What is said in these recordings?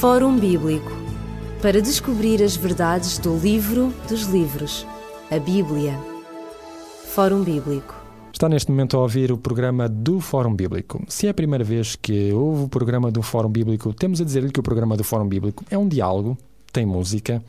Fórum Bíblico para descobrir as verdades do livro dos livros, a Bíblia. Fórum Bíblico. Está neste momento a ouvir o programa do Fórum Bíblico. Se é a primeira vez que ouve o programa do Fórum Bíblico, temos a dizer-lhe que o programa do Fórum Bíblico é um diálogo, tem música,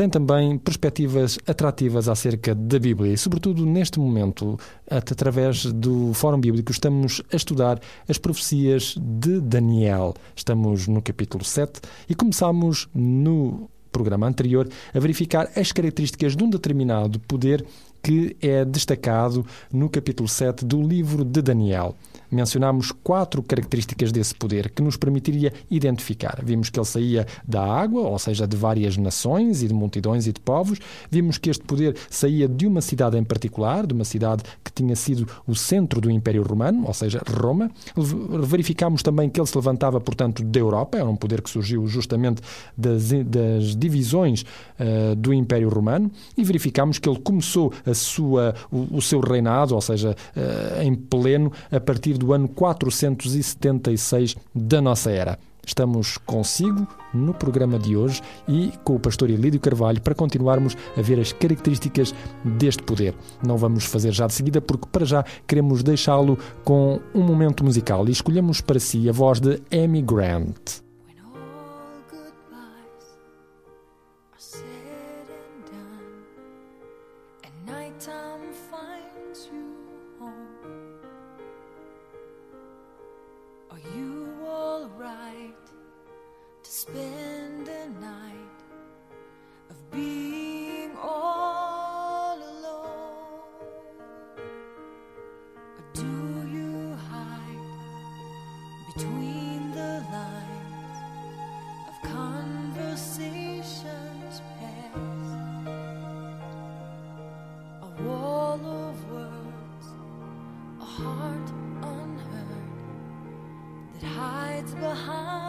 tem também perspectivas atrativas acerca da Bíblia e, sobretudo neste momento, através do Fórum Bíblico, estamos a estudar as profecias de Daniel. Estamos no capítulo 7 e começamos no programa anterior a verificar as características de um determinado poder que é destacado no capítulo 7 do livro de Daniel mencionámos quatro características desse poder que nos permitiria identificar. Vimos que ele saía da água, ou seja, de várias nações e de multidões e de povos. Vimos que este poder saía de uma cidade em particular, de uma cidade que tinha sido o centro do Império Romano, ou seja, Roma. Verificámos também que ele se levantava, portanto, da Europa, era um poder que surgiu justamente das, das divisões uh, do Império Romano, e verificámos que ele começou a sua, o, o seu reinado, ou seja, uh, em pleno, a partir do ano 476 da nossa era. Estamos consigo no programa de hoje e com o pastor Elídio Carvalho para continuarmos a ver as características deste poder. Não vamos fazer já de seguida porque para já queremos deixá-lo com um momento musical e escolhemos para si a voz de Amy Grant. spend a night of being all alone? Or do you hide between the lines of conversations past? A wall of words, a heart unheard that hides behind.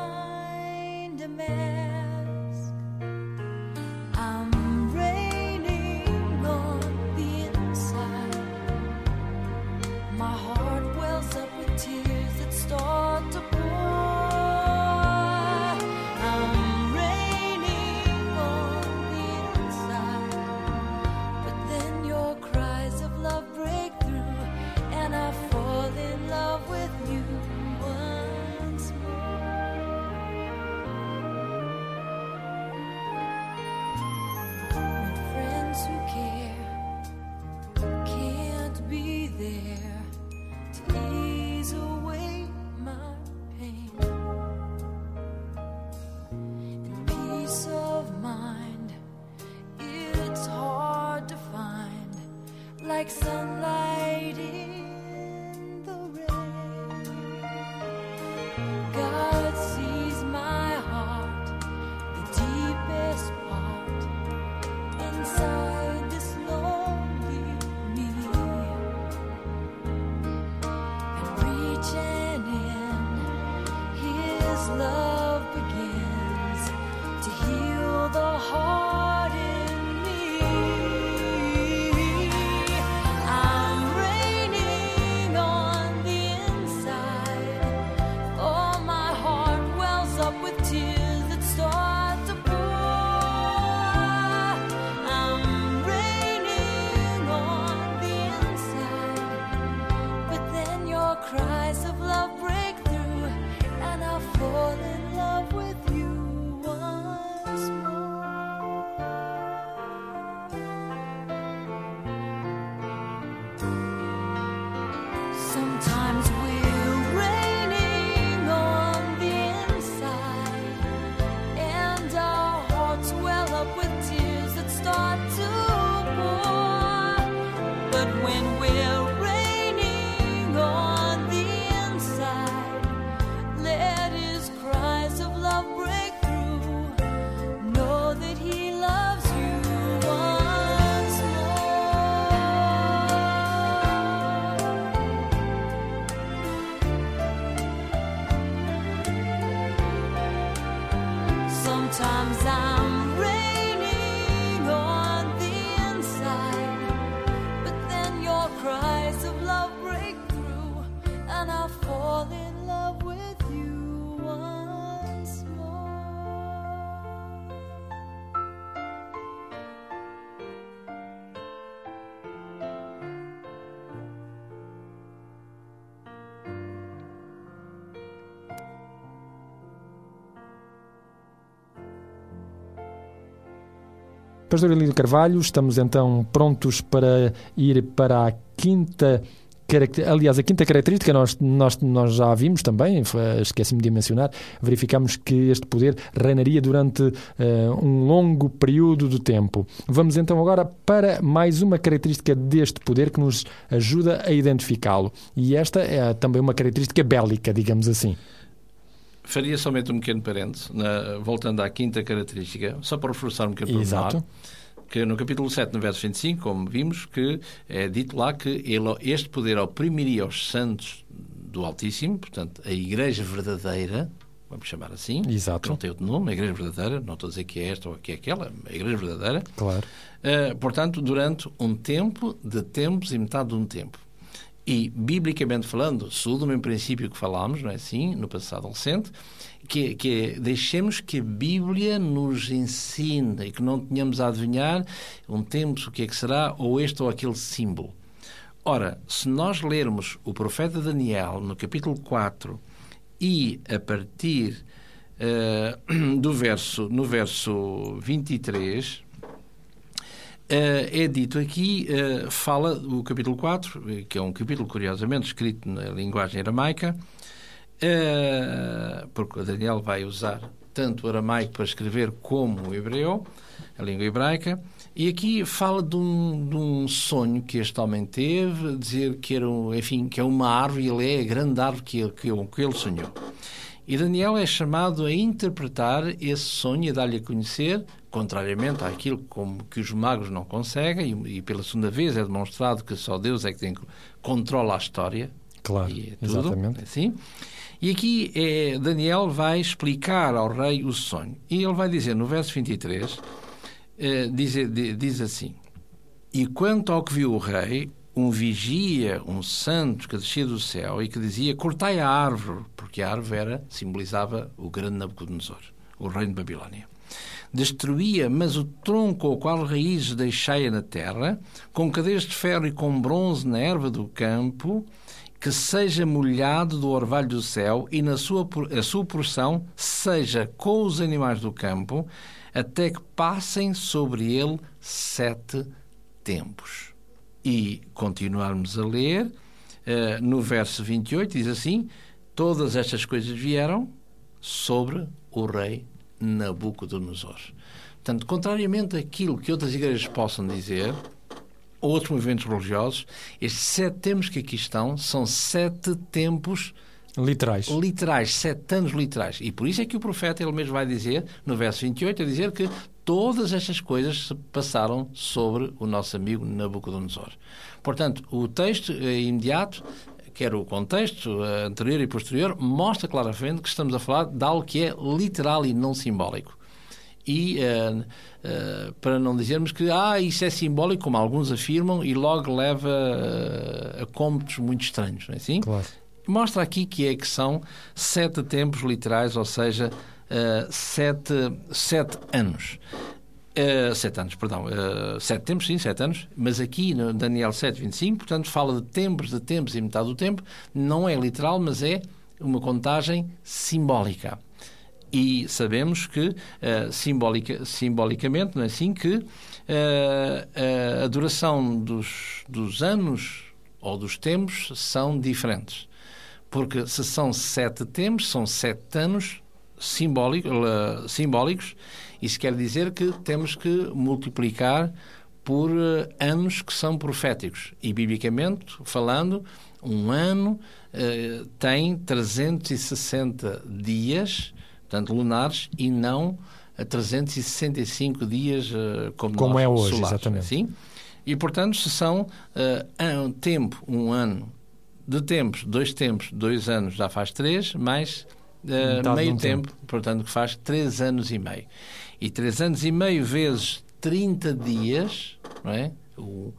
Pastor Elídio Carvalho, estamos então prontos para ir para a quinta aliás, a quinta característica nós, nós, nós já vimos também, esqueci-me de mencionar, verificamos que este poder reinaria durante uh, um longo período de tempo. Vamos então agora para mais uma característica deste poder que nos ajuda a identificá-lo. E esta é também uma característica bélica, digamos assim. Faria somente um pequeno parênteses, na, voltando à quinta característica, só para reforçar um pequeno Exato que no capítulo 7, no verso 25, como vimos, que é dito lá que ele, este poder oprimiria os santos do Altíssimo, portanto, a Igreja verdadeira, vamos chamar assim, Exato. não tem outro nome, a Igreja verdadeira, não estou a dizer que é esta ou que é aquela, a Igreja verdadeira. Claro. Uh, portanto, durante um tempo, de tempos e metade de um tempo. E, biblicamente falando, segundo o mesmo princípio que falámos, não é assim, no passado recente, que, que é, deixemos que a Bíblia nos ensine e que não tenhamos a adivinhar um tempo o que é que será, ou este ou aquele símbolo. Ora, se nós lermos o profeta Daniel no capítulo 4 e a partir uh, do verso, no verso 23, Uh, é dito aqui, uh, fala o capítulo 4, que é um capítulo curiosamente escrito na linguagem aramaica, porque Daniel vai usar tanto o aramaico para escrever como o hebreu, a língua hebraica, e aqui fala de um, de um sonho que este homem teve, dizer que era, enfim, que é uma árvore, ele é a grande árvore que ele, que ele sonhou. E Daniel é chamado a interpretar esse sonho e a dar-lhe a conhecer, contrariamente àquilo como que os magos não conseguem, e, e, pela segunda vez é demonstrado que só Deus é que tem, controla a história. Claro, e é tudo, exatamente. Assim. E aqui é, Daniel vai explicar ao rei o sonho. E ele vai dizer no verso 23, eh, diz, diz assim: E quanto ao que viu o rei, um vigia, um santo que descia do céu e que dizia: Cortai a árvore, porque a árvore era, simbolizava o grande Nabucodonosor, o reino de Babilónia. Destruía, mas o tronco ao qual raízes deixai na terra, com cadeias de ferro e com bronze na erva do campo, que seja molhado do orvalho do céu e na sua, a sua porção seja com os animais do campo, até que passem sobre ele sete tempos e continuarmos a ler, uh, no verso 28 diz assim: Todas estas coisas vieram sobre o rei Nabucodonosor. Portanto, contrariamente àquilo que outras igrejas possam dizer, ou outros movimentos religiosos, estes sete tempos que aqui estão são sete tempos literais. Literais, sete anos literais. E por isso é que o profeta ele mesmo vai dizer, no verso 28, a dizer que todas estas coisas se passaram sobre o nosso amigo Nabucodonosor. Portanto, o texto é imediato, quer o contexto eh, anterior e posterior, mostra claramente que estamos a falar de algo que é literal e não simbólico. E uh, uh, para não dizermos que ah, isso é simbólico, como alguns afirmam, e logo leva uh, a cômputos muito estranhos, não é assim? Claro. Mostra aqui que é que são sete tempos literais, ou seja, sete, sete anos. Uh, sete anos, perdão. Uh, sete tempos, sim, sete anos. Mas aqui no Daniel 7, 25, portanto, fala de tempos, de tempos e metade do tempo. Não é literal, mas é uma contagem simbólica. E sabemos que, uh, simbolica, simbolicamente, não é assim, que a duração dos, dos anos ou dos tempos são diferentes. Porque se são sete tempos, são sete anos simbólico, simbólicos, isso quer dizer que temos que multiplicar por eh, anos que são proféticos. E, biblicamente falando, um ano eh, tem 360 dias, portanto, lunares, e não 365 dias eh, como, como nós, é hoje, solares, exatamente. Sim? E, portanto, se são uh, um tempo, um ano, de tempos, dois tempos, dois anos já faz três, mais uh, meio um tempo, tempo, portanto, que faz três anos e meio. E três anos e meio vezes 30 dias, não é? O uh,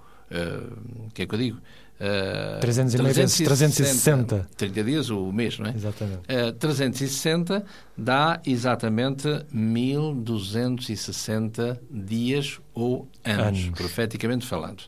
que é que eu digo? Uh, 300 e meio vezes 360. 30 dias, o mês, não é? Exatamente. Uh, 360 dá exatamente 1260 dias ou anos, Anos. profeticamente falando.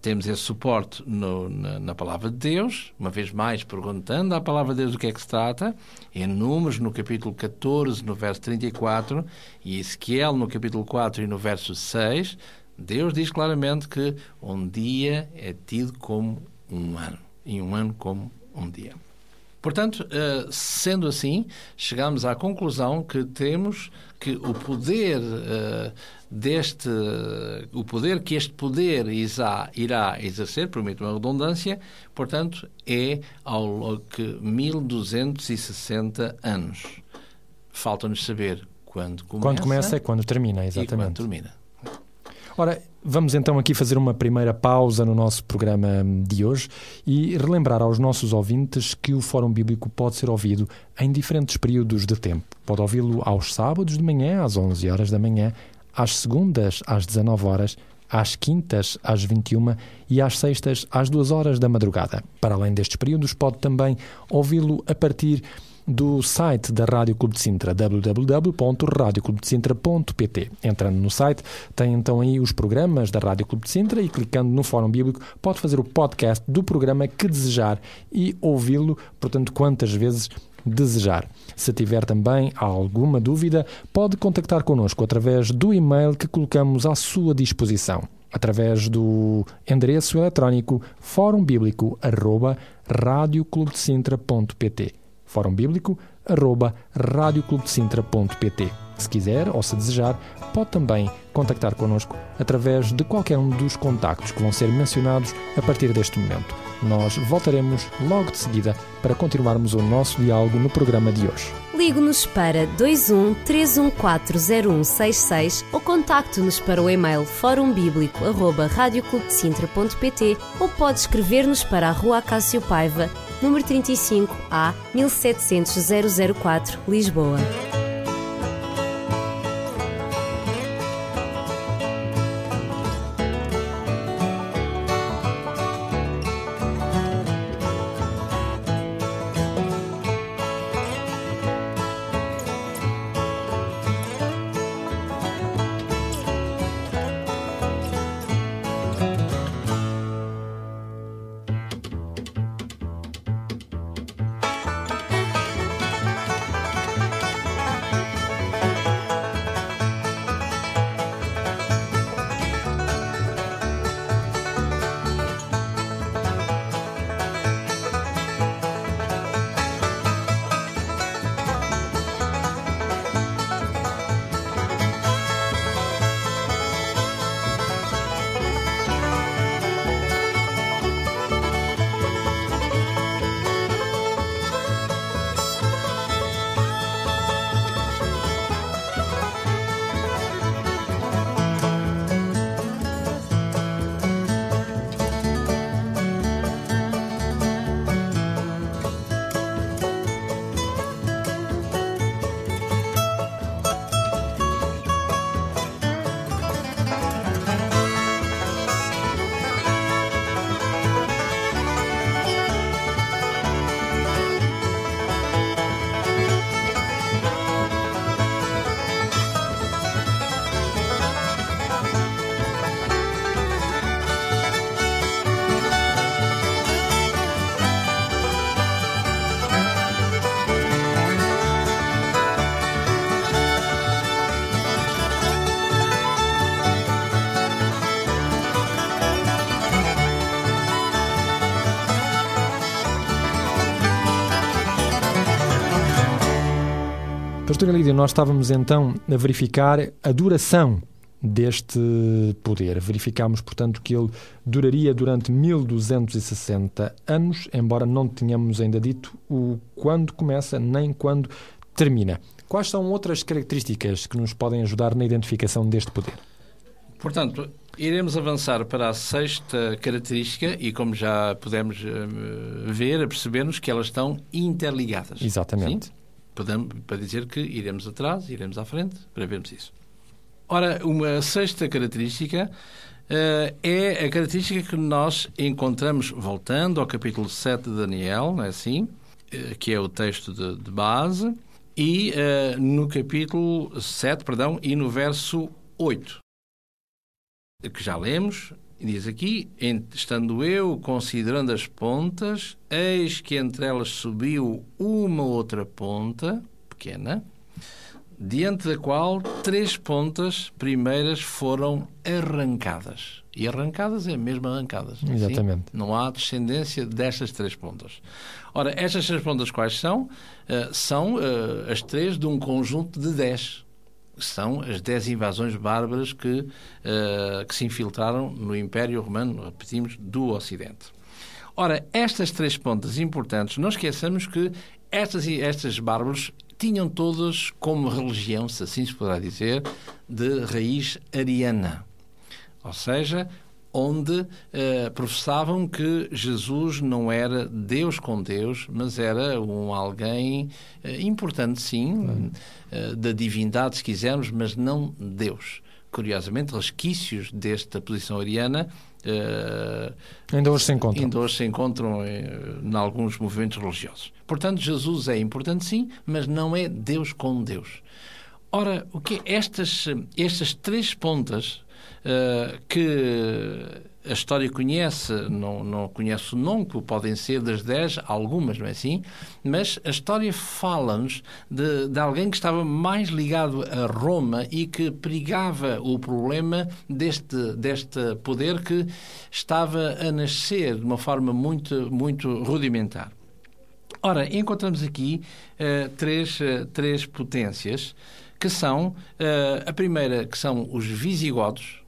Temos esse suporte no, na, na, palavra de Deus, uma vez mais perguntando à palavra de Deus do que é que se trata, em Números, no capítulo 14, no verso 34, e Ezequiel, no capítulo 4 e no verso 6, Deus diz claramente que um dia é tido como um ano, e um ano como um dia. Portanto, eh, sendo assim, chegamos à conclusão que temos que o poder eh, deste, o poder que este poder irá exercer, permite uma redundância, portanto, é ao que 1260 anos. Falta-nos saber quando começa. Quando começa é quando termina, exatamente. E quando termina. Ora, vamos então aqui fazer uma primeira pausa no nosso programa de hoje e relembrar aos nossos ouvintes que o Fórum Bíblico pode ser ouvido em diferentes períodos de tempo. Pode ouvi-lo aos sábados de manhã, às 11 horas da manhã, às segundas, às 19 horas, às quintas, às 21 e às sextas, às 2 horas da madrugada. Para além destes períodos, pode também ouvi-lo a partir do site da Rádio Clube de Sintra, www.radioclubedesintra.pt. Entrando no site, tem então aí os programas da Rádio Clube de Sintra e clicando no Fórum Bíblico pode fazer o podcast do programa que desejar e ouvi-lo, portanto, quantas vezes desejar. Se tiver também alguma dúvida, pode contactar connosco através do e-mail que colocamos à sua disposição, através do endereço eletrónico fórumbíblico.radioclubedecintra.pt Fórum Bíblico, arroba radioclubedecintra.pt. Se quiser ou se desejar, pode também contactar connosco através de qualquer um dos contactos que vão ser mencionados a partir deste momento. Nós voltaremos logo de seguida para continuarmos o nosso diálogo no programa de hoje. Ligue-nos para 21 3140166 ou contacte-nos para o e-mail forumbíblico.radioclubdecintra.pt ou pode escrever-nos para a Rua Cássio Paiva, número 35 A 1700 004, Lisboa. Lídia, nós estávamos então a verificar a duração deste poder. Verificámos, portanto, que ele duraria durante 1260 anos, embora não tenhamos ainda dito o quando começa nem quando termina. Quais são outras características que nos podem ajudar na identificação deste poder? Portanto, iremos avançar para a sexta característica e, como já pudemos eh, ver, percebermos que elas estão interligadas. Exatamente. Sim? Para dizer que iremos atrás, iremos à frente, para vermos isso. Ora, uma sexta característica uh, é a característica que nós encontramos, voltando ao capítulo 7 de Daniel, não é assim? Uh, que é o texto de, de base, e uh, no capítulo 7, perdão, e no verso 8, que já lemos, diz aqui: Estando eu considerando as pontas, eis que entre elas subiu uma outra ponta, pequena, diante da qual três pontas primeiras foram arrancadas. E arrancadas é mesmo arrancadas. é assim? Exatamente. Não há descendência destas três pontas. Ora, estas três pontas quais são? Eh, são eh, as três de um conjunto de dez. São as dez invasões bárbaras que, eh, que se infiltraram no Império Romano, repetimos, do Ocidente. Ora, estas três pontas importantes, não esqueçamos que estas, estas bárbaros tinham todas como religião, se assim se poderá dizer, de raiz ariana. Ou seja, onde eh, professavam que Jesus não era Deus com Deus, mas era um alguém eh, importante, sim, eh, da divindade, se quisermos, mas não Deus. Curiosamente, resquícios desta posição ariana eh, Ainda hoje se encontra. ainda hoje se encontram eh, em alguns movimentos religiosos. Portanto, Jesus é importante sim, mas não é Deus com Deus. Ora, o que estas, estas três pontas eh, que a história conhece, não, não conhece o nome, que podem ser das dez, algumas, não é assim? Mas a história fala-nos de, de alguém que estava mais ligado a Roma e que perigava o problema deste, deste poder que estava a nascer de uma forma muito, muito rudimentar. Ora, encontramos aqui eh, três, eh, três potências que são eh, a primeira que são os visigodos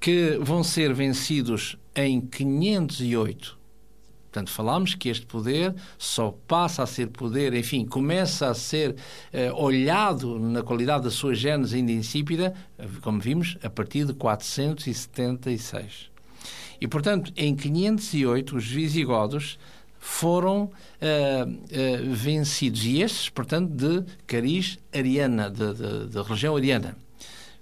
que vão ser vencidos em 508. Portanto, falámos que este poder só passa a ser poder, enfim, começa a ser eh, olhado na qualidade da sua gênese ainda insípida, como vimos, a partir de 476. E, portanto, em 508, os visigodos foram eh, eh, vencidos. E estes, portanto, de cariz ariana, de, de, de religião ariana.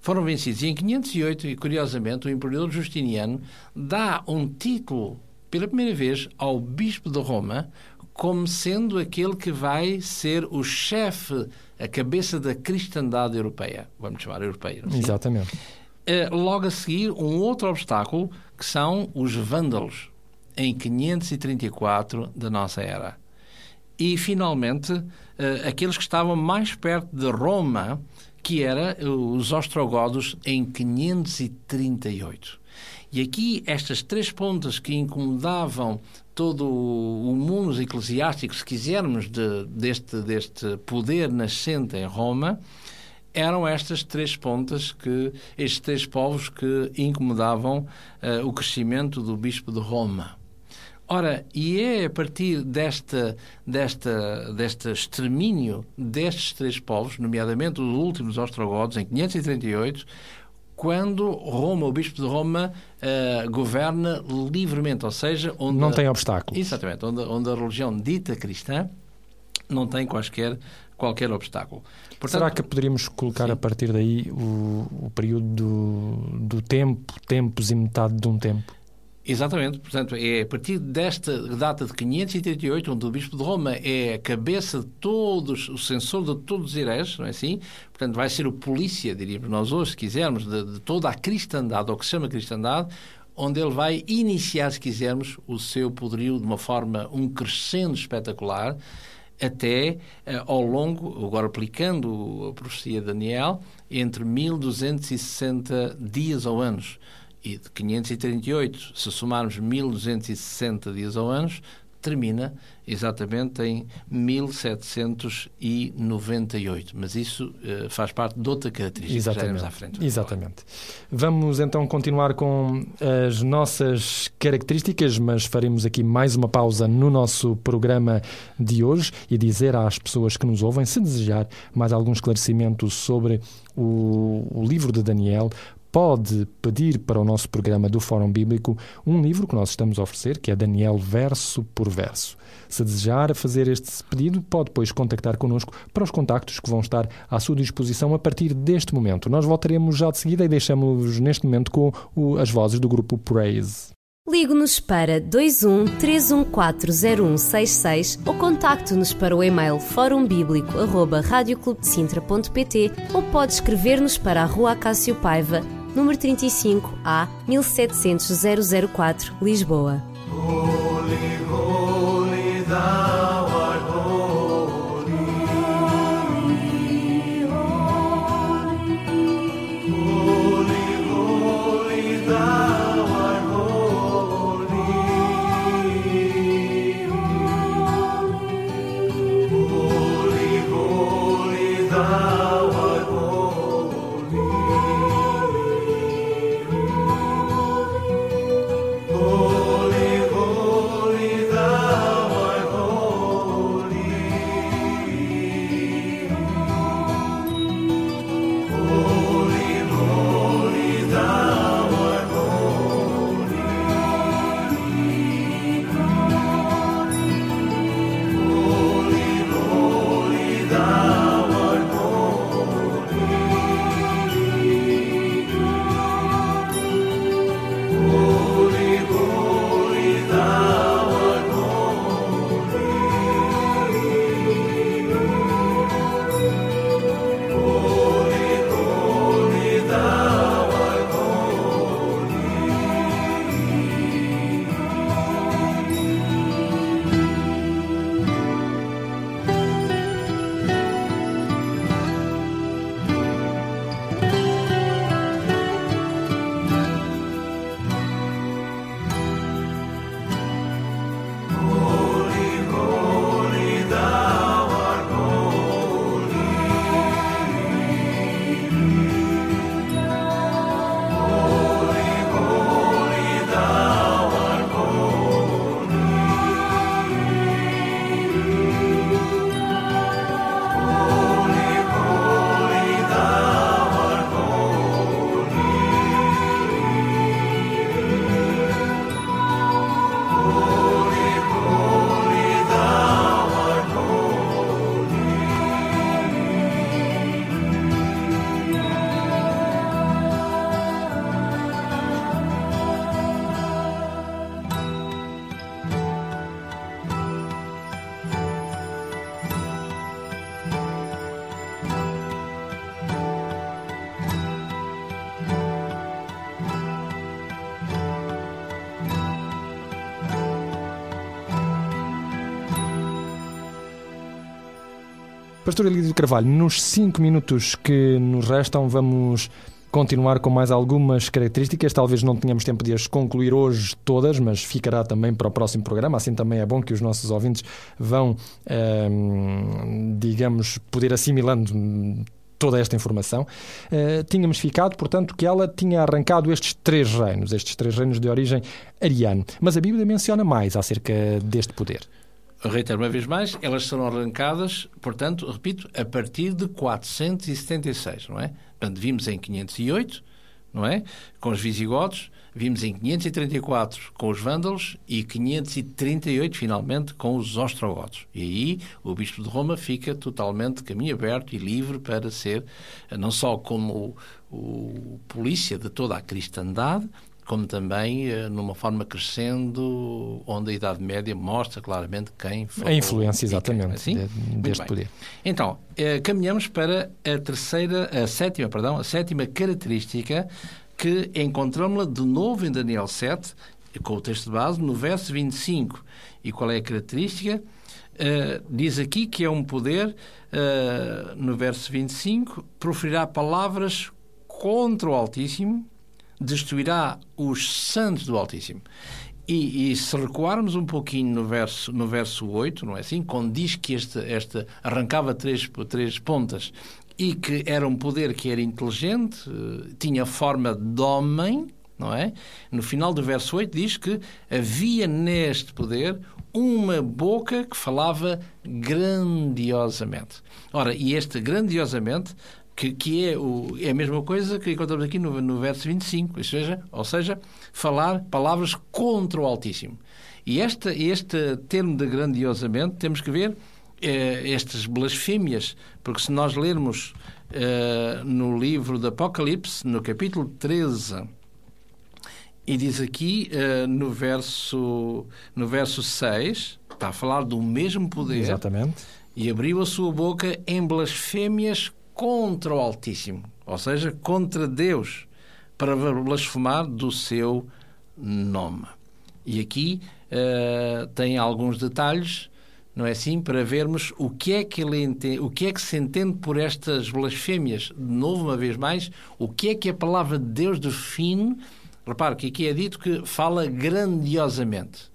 Foram vencidos. E em 508, e curiosamente, o imperador Justiniano dá um título, pela primeira vez, ao bispo de Roma, como sendo aquele que vai ser o chefe, a cabeça da cristandade europeia. Vamos chamar europeia. é? Exatamente. Eh, logo a seguir, um outro obstáculo, que são os vândalos, em 534 da nossa era. E, finalmente, eh, aqueles que estavam mais perto de Roma, que era os ostrogodos, em 538. E aqui, estas três pontas que incomodavam todo o mundo eclesiástico, se quisermos, de- deste, deste poder nascente em Roma, eram estas três pontas que estes três povos que incomodavam eh, o crescimento do bispo de Roma. Ora, e é a partir desta, desta, deste extermínio destes três povos, nomeadamente os últimos ostrogodos, em 538, quando Roma, o bispo de Roma, eh, governa livremente, ou seja, onde Não tem obstáculos. Exatamente, onde, onde a religião dita cristã não tem quaisquer, qualquer obstáculo. Portanto, Será que poderíamos colocar Sim. a partir daí o, o período do, do tempo, tempos e metade de um tempo? Exatamente, portanto, é a partir desta data de 538, onde o Bispo de Roma é a cabeça de todos, o censor de todos os hereges, não é assim? Portanto, vai ser o polícia, diríamos nós hoje, se quisermos, de, de toda a cristandade, ou que se chama cristandade, onde ele vai iniciar, se quisermos, o seu poderio de uma forma, um crescendo espetacular, até eh, ao longo, agora aplicando a profecia de Daniel, entre 1260 dias ou anos. E de 538, se somarmos 1260 dias ou anos, termina exatamente em 1798. Mas isso eh, faz parte de outra característica que já iremos à frente. Exatamente. Vamos então continuar com as nossas características, mas faremos aqui mais uma pausa no nosso programa de hoje e dizer às pessoas que nos ouvem, se desejar mais algum esclarecimento sobre o, o livro de Daniel, pode pedir para o nosso programa do Fórum Bíblico um livro que nós estamos a oferecer, que é Daniel verso por verso. Se desejar fazer este pedido, pode depois contactar connosco para os contactos que vão estar à sua disposição a partir deste momento. Nós voltaremos já de seguida e deixamos neste momento com o- as vozes do grupo Praise. Ligue-nos para 21 3140166 ou contacte-nos para o e-mail forumbíblico.radioclubdecintra.pt ou pode escrever-nos para a Rua Acácio Paiva, número 35 A 1700 004, Lisboa. Pastor Elídio Carvalho, nos cinco minutos que nos restam, vamos continuar com mais algumas características. Talvez não tenhamos tempo de as concluir hoje todas, mas ficará também para o próximo programa. Assim também é bom que os nossos ouvintes vão, ehm, digamos, poder assimilando toda esta informação. Uh, tínhamos ficado, portanto, que ela tinha arrancado estes três reinos, estes três reinos de origem ariana. Mas a Bíblia menciona mais acerca deste poder reitero uma vez mais, elas serão arrancadas, portanto, repito, a partir de 476, não é? Portanto, vimos em 508, não é? Com os visigodos, vimos em 534 com os vândalos e 538, finalmente, com os ostrogodos. E aí o Bispo de Roma fica totalmente caminho aberto e livre para ser, não só como o, o polícia de toda a cristandade, como também uh, numa forma crescendo, onde a Idade Média mostra claramente quem foi. A influência, exatamente, assim? de, deste poder. Então, uh, caminhamos para a terceira, a sétima, perdão, a sétima característica que encontramos-la de novo em Daniel 7, com o texto de base, no verso 25. E qual é a característica? Uh, diz aqui que é um poder, uh, no verso 25, proferirá palavras contra o Altíssimo, destruirá os santos do Altíssimo. E, e, se recuarmos um pouquinho no verso, no verso 8, não é assim? Quando diz que este, este arrancava três, três pontas e que era um poder que era inteligente, eh, tinha forma de homem, não é? No final do verso 8 diz que havia neste poder uma boca que falava grandiosamente. Ora, e este grandiosamente que, que é, o, é a mesma coisa que encontramos aqui no, no verso 25, ou seja, ou seja, falar palavras contra o Altíssimo. E esta, este termo de grandiosamente temos que ver eh, estas blasfémias, porque se nós lermos eh, no livro do Apocalipse, no capítulo 13, e diz aqui eh, no, verso, no verso 6, está a falar do mesmo poder. Exatamente. E abriu a sua boca em blasfémias contra o Altíssimo, ou seja, contra Deus, para blasfemar do seu nome. E aqui uh, tem alguns detalhes, não é assim, para vermos o que é que ele entende, o que é que se entende por estas blasfémias. De novo, uma vez mais, o que é que a palavra de Deus define. Repare que aqui é dito que fala grandiosamente.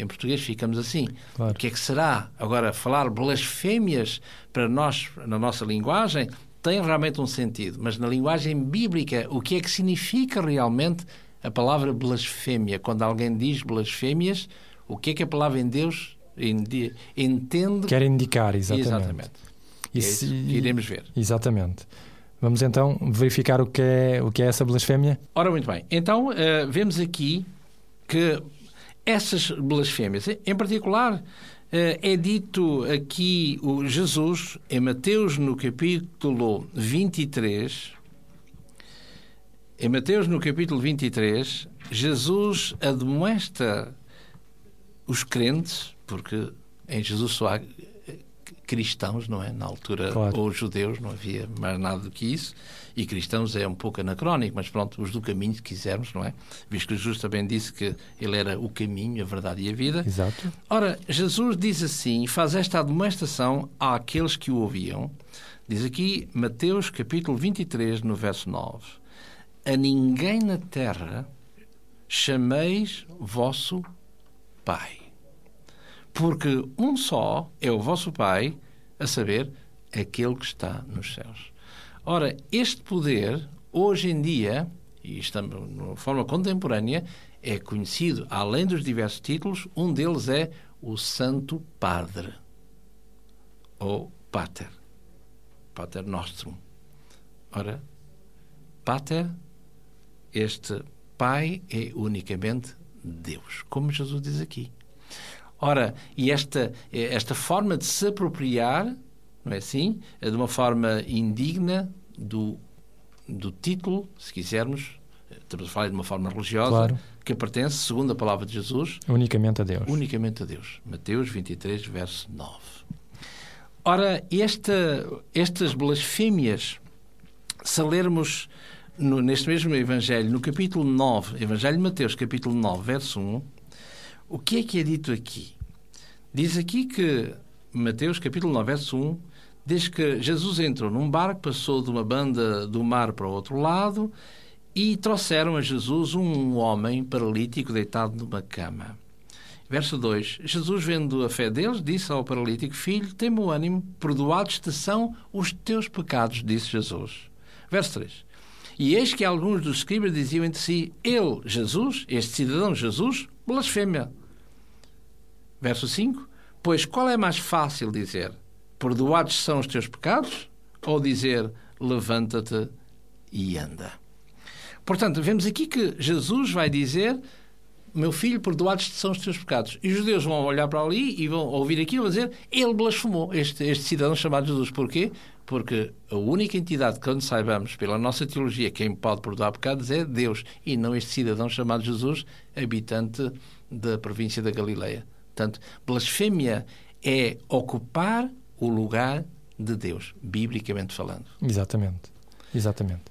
Em português ficamos assim. Claro. O que é que será? Agora, falar blasfémias para nós, na nossa linguagem, tem realmente um sentido. Mas na linguagem bíblica, o que é que significa realmente a palavra blasfémia? Quando alguém diz blasfémias, o que é que a palavra em Deus entende? Quer indicar, exatamente. Exatamente. E é se- iremos ver. Exatamente. Vamos então verificar o que é, o que é essa blasfémia? Ora, muito bem. Então, eh, vemos aqui que essas blasfémias, em particular, eh, é dito aqui o Jesus, em Mateus, no capítulo 23, em Mateus, no capítulo 23, Jesus admoesta os crentes, porque em Jesus só há cristãos, não é? Na altura, Claro. ou judeus, não havia mais nada do que isso. E cristãos é um pouco anacrónico, mas pronto, os do caminho, se quisermos, não é? Visto que Jesus também disse que ele era o caminho, a verdade e a vida. Exato. Ora, Jesus diz assim, faz esta admoestação àqueles que o ouviam. Diz aqui, Mateus capítulo 23, no verso 9. A ninguém na terra chameis vosso Pai. Porque um só é o vosso Pai, a saber, aquele que está nos céus. Ora, este poder, hoje em dia, e estamos de forma contemporânea, é conhecido, além dos diversos títulos, um deles é o Santo Padre, ou Pater, Pater Nostrum. Ora, Pater, este Pai é unicamente Deus, como Jesus diz aqui. Ora, e esta, esta forma de se apropriar, não é assim? É de uma forma indigna do, do título, se quisermos, estamos a falar de uma forma religiosa, Claro. que pertence, segundo a palavra de Jesus, Unicamente a Deus. unicamente a Deus. Mateus 23, verso 9. Ora, esta, estas blasfémias, se lermos no- neste mesmo Evangelho, no capítulo 9, Evangelho de Mateus, capítulo 9, verso 1, o que é que é dito aqui? Diz aqui que Mateus, capítulo 9, verso 1, diz que Jesus entrou num barco, passou de uma banda do mar para o outro lado e trouxeram a Jesus um homem paralítico deitado numa cama. Verso 2: Jesus, vendo a fé deles, disse ao paralítico: Filho, tem o ânimo, perdoados te são os teus pecados, disse Jesus. Verso 3: E eis que alguns dos escribas diziam entre si: Ele, Jesus, este cidadão Jesus, blasfémia. Verso 5: Pois qual é mais fácil dizer: Perdoados são os teus pecados? Ou dizer: Levanta-te e anda? Portanto, vemos aqui que Jesus vai dizer: Meu filho, perdoados são os teus pecados. E os judeus vão olhar para ali e vão ouvir aquilo e dizer: Ele blasfemou, este, este cidadão chamado Jesus. Porquê? Porque a única entidade que, quando saibamos, pela nossa teologia, quem pode perdoar pecados é Deus e não este cidadão chamado Jesus, habitante da província da Galileia. Portanto, blasfémia é ocupar o lugar de Deus, biblicamente falando. Exatamente. Exatamente.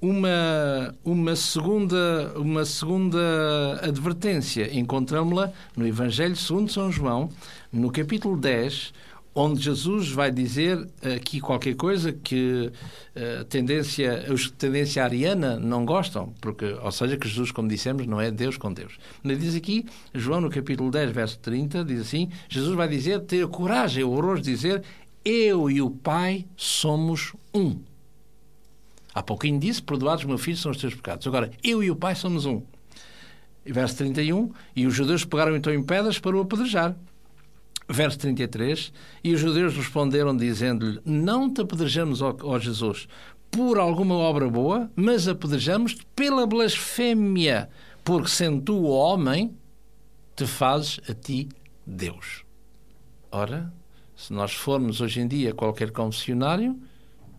Uma, uma, segunda, uma segunda advertência encontramos-la no Evangelho segundo São João, no capítulo 10, onde Jesus vai dizer aqui qualquer coisa que a tendência, os de tendência ariana não gostam, porque, ou seja, que Jesus, como dissemos, não é Deus com Deus. Ele diz aqui, João no capítulo 10, verso 30, diz assim, Jesus vai dizer, ter coragem, o horror de dizer, eu e o Pai somos um. Há pouquinho disse, perdoados, meu filho, são os teus pecados. Agora, eu e o Pai somos um. Verso 31, e os judeus pegaram então em pedras para o apedrejar. Verso 33, e os judeus responderam dizendo-lhe, não te apedrejamos, ó, ó Jesus, por alguma obra boa, mas apedrejamos-te pela blasfémia, porque sendo tu o homem, te fazes a ti Deus. Ora, se nós formos hoje em dia a qualquer confessionário,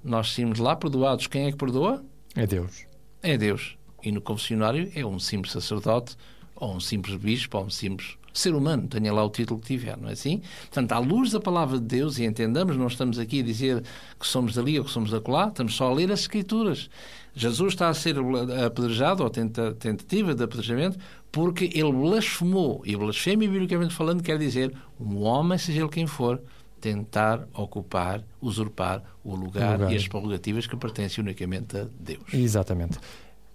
nós saímos lá perdoados. Quem é que perdoa? É Deus. É Deus. E no confessionário é um simples sacerdote, ou um simples bispo, ou um simples ser humano, tenha lá o título que tiver, não é assim? Portanto, à luz da palavra de Deus, e entendamos, não estamos aqui a dizer que somos dali ou que somos acolá, estamos só a ler as Escrituras. Jesus está a ser apedrejado, ou tenta, tentativa de apedrejamento, porque ele blasfemou. E blasfémia, biblicamente falando, quer dizer um homem, seja ele quem for, tentar ocupar, usurpar o lugar, o lugar, e as prerrogativas que pertencem unicamente a Deus. Exatamente.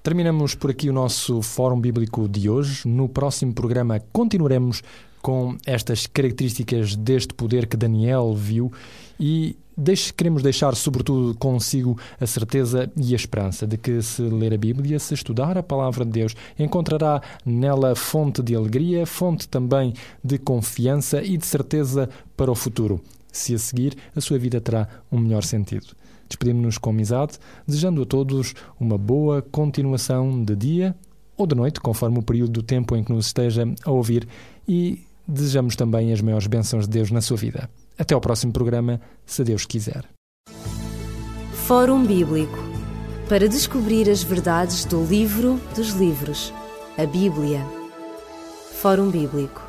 Terminamos por aqui o nosso Fórum Bíblico de hoje. No próximo programa continuaremos com estas características deste poder que Daniel viu e deixe, queremos deixar, sobretudo, consigo a certeza e a esperança de que, se ler a Bíblia, se estudar a palavra de Deus, encontrará nela fonte de alegria, fonte também de confiança e de certeza para o futuro. Se a seguir, a sua vida terá um melhor sentido. Despedimos-nos com amizade, desejando a todos uma boa continuação de dia ou de noite, conforme o período do tempo em que nos esteja a ouvir, e desejamos também as maiores bênçãos de Deus na sua vida. Até ao próximo programa, se Deus quiser. Fórum Bíblico para descobrir as verdades do livro dos livros, a Bíblia. Fórum Bíblico